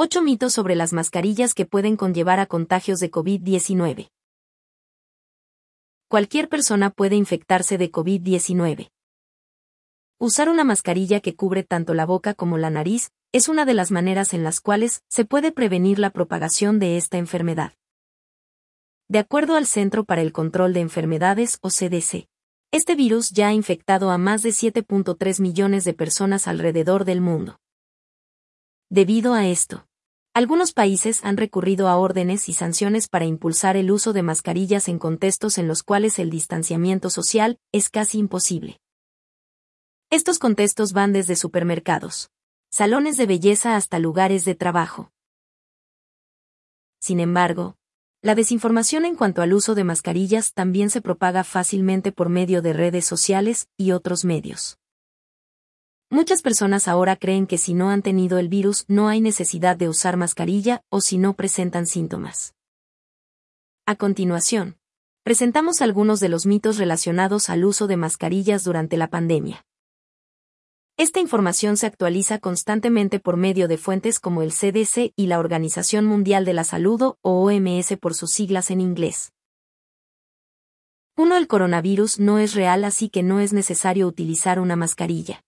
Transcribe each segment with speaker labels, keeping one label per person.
Speaker 1: 8 mitos sobre las mascarillas que pueden conllevar a contagios de COVID-19. Cualquier persona puede infectarse de COVID-19. Usar una mascarilla que cubre tanto la boca como la nariz es una de las maneras en las cuales se puede prevenir la propagación de esta enfermedad. De acuerdo al Centro para el Control de Enfermedades o CDC, este virus ya ha infectado a más de 7.3 millones de personas alrededor del mundo. Debido a esto, algunos países han recurrido a órdenes y sanciones para impulsar el uso de mascarillas en contextos en los cuales el distanciamiento social es casi imposible. Estos contextos van desde supermercados, salones de belleza hasta lugares de trabajo. Sin embargo, la desinformación en cuanto al uso de mascarillas también se propaga fácilmente por medio de redes sociales y otros medios. Muchas personas ahora creen que si no han tenido el virus no hay necesidad de usar mascarilla o si no presentan síntomas. A continuación, presentamos algunos de los mitos relacionados al uso de mascarillas durante la pandemia. Esta información se actualiza constantemente por medio de fuentes como el CDC y la Organización Mundial de la Salud o OMS por sus siglas en inglés. 1. El coronavirus no es real así que no es necesario utilizar una mascarilla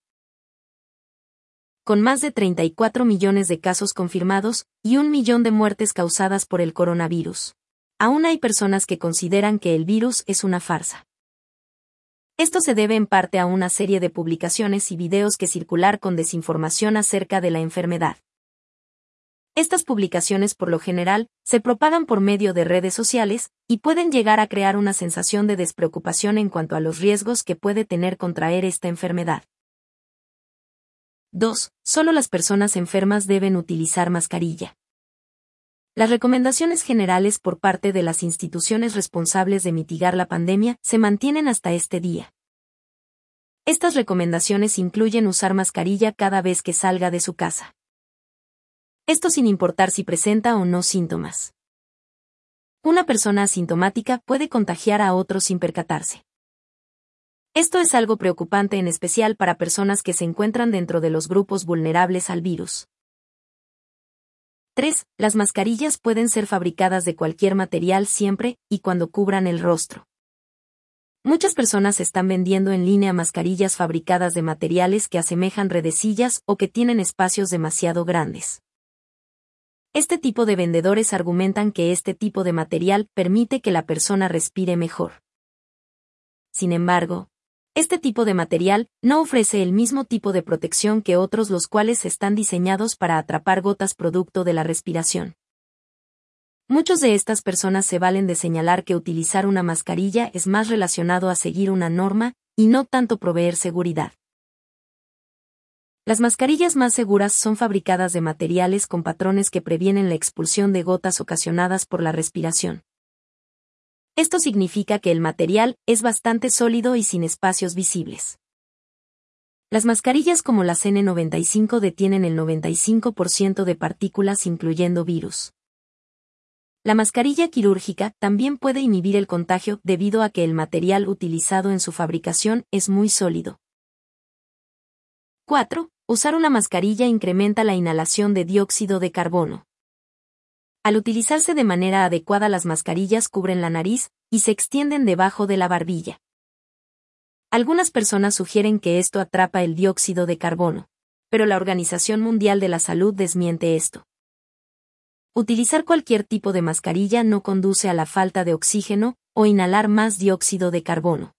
Speaker 1: con más de 34 millones de casos confirmados y un millón de muertes causadas por el coronavirus. Aún hay personas que consideran que el virus es una farsa. Esto se debe en parte a una serie de publicaciones y videos que circular con desinformación acerca de la enfermedad. Estas publicaciones por lo general se propagan por medio de redes sociales y pueden llegar a crear una sensación de despreocupación en cuanto a los riesgos que puede tener contraer esta enfermedad. 2. Solo las personas enfermas deben utilizar mascarilla. Las recomendaciones generales por parte de las instituciones responsables de mitigar la pandemia se mantienen hasta este día. Estas recomendaciones incluyen usar mascarilla cada vez que salga de su casa. Esto sin importar si presenta o no síntomas. Una persona asintomática puede contagiar a otros sin percatarse. Esto es algo preocupante en especial para personas que se encuentran dentro de los grupos vulnerables al virus. 3. Las mascarillas pueden ser fabricadas de cualquier material siempre y cuando cubran el rostro. Muchas personas están vendiendo en línea mascarillas fabricadas de materiales que asemejan redecillas o que tienen espacios demasiado grandes. Este tipo de vendedores argumentan que este tipo de material permite que la persona respire mejor. Sin embargo, este tipo de material no ofrece el mismo tipo de protección que otros los cuales están diseñados para atrapar gotas producto de la respiración. Muchos de estas personas se valen de señalar que utilizar una mascarilla es más relacionado a seguir una norma, y no tanto proveer seguridad. Las mascarillas más seguras son fabricadas de materiales con patrones que previenen la expulsión de gotas ocasionadas por la respiración. Esto significa que el material es bastante sólido y sin espacios visibles. Las mascarillas como las N95 detienen el 95% de partículas incluyendo virus. La mascarilla quirúrgica también puede inhibir el contagio debido a que el material utilizado en su fabricación es muy sólido. 4. Usar una mascarilla incrementa la inhalación de dióxido de carbono. Al utilizarse de manera adecuada las mascarillas cubren la nariz y se extienden debajo de la barbilla. Algunas personas sugieren que esto atrapa el dióxido de carbono, pero la Organización Mundial de la Salud desmiente esto. Utilizar cualquier tipo de mascarilla no conduce a la falta de oxígeno o inhalar más dióxido de carbono.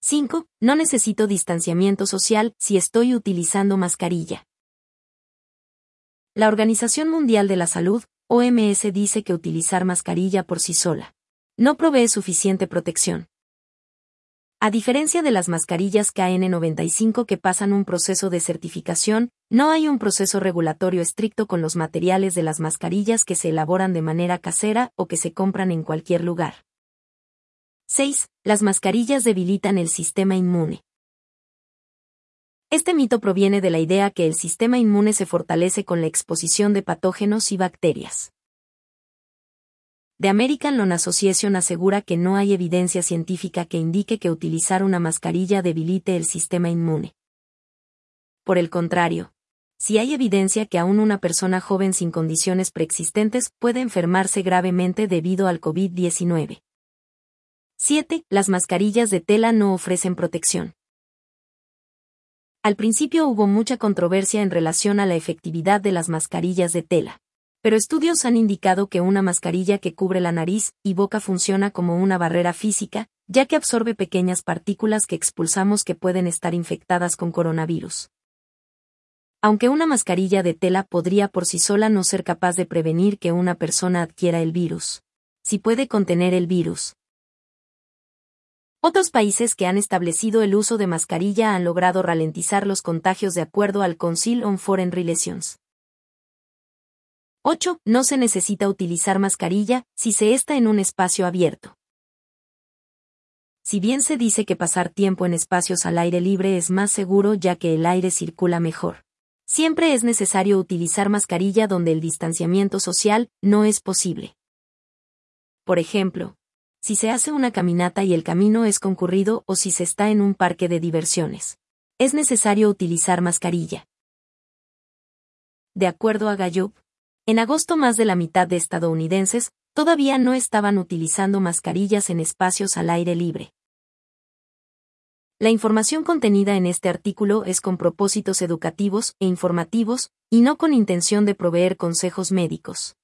Speaker 1: 5. No necesito distanciamiento social si estoy utilizando mascarilla. La Organización Mundial de la Salud, OMS, dice que utilizar mascarilla por sí sola no provee suficiente protección. A diferencia de las mascarillas KN95 que pasan un proceso de certificación, no hay un proceso regulatorio estricto con los materiales de las mascarillas que se elaboran de manera casera o que se compran en cualquier lugar. 6. Las mascarillas debilitan el sistema inmune. Este mito proviene de la idea que el sistema inmune se fortalece con la exposición de patógenos y bacterias. The American Lung Association asegura que no hay evidencia científica que indique que utilizar una mascarilla debilite el sistema inmune. Por el contrario, si hay evidencia que aún una persona joven sin condiciones preexistentes puede enfermarse gravemente debido al COVID-19. 7. Las mascarillas de tela no ofrecen protección. Al principio hubo mucha controversia en relación a la efectividad de las mascarillas de tela. Pero estudios han indicado que una mascarilla que cubre la nariz y boca funciona como una barrera física, ya que absorbe pequeñas partículas que expulsamos que pueden estar infectadas con coronavirus. Aunque una mascarilla de tela podría por sí sola no ser capaz de prevenir que una persona adquiera el virus, si puede contener el virus, otros países que han establecido el uso de mascarilla han logrado ralentizar los contagios de acuerdo al Council on Foreign Relations. 8. No se necesita utilizar mascarilla si se está en un espacio abierto. Si bien se dice que pasar tiempo en espacios al aire libre es más seguro ya que el aire circula mejor, siempre es necesario utilizar mascarilla donde el distanciamiento social no es posible. Por ejemplo, si se hace una caminata y el camino es concurrido o si se está en un parque de diversiones. Es necesario utilizar mascarilla. De acuerdo a Gallup, en agosto más de la mitad de estadounidenses todavía no estaban utilizando mascarillas en espacios al aire libre. La información contenida en este artículo es con propósitos educativos e informativos, y no con intención de proveer consejos médicos.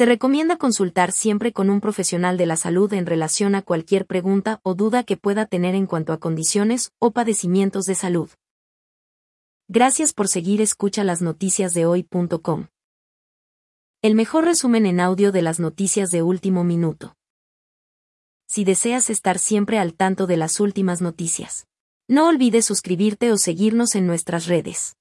Speaker 1: Se recomienda consultar siempre con un profesional de la salud en relación a cualquier pregunta o duda que pueda tener en cuanto a condiciones o padecimientos de salud. Gracias por seguir escucha las noticias de hoy.com. El mejor resumen en audio de las noticias de último minuto. Si deseas estar siempre al tanto de las últimas noticias, no olvides suscribirte o seguirnos en nuestras redes.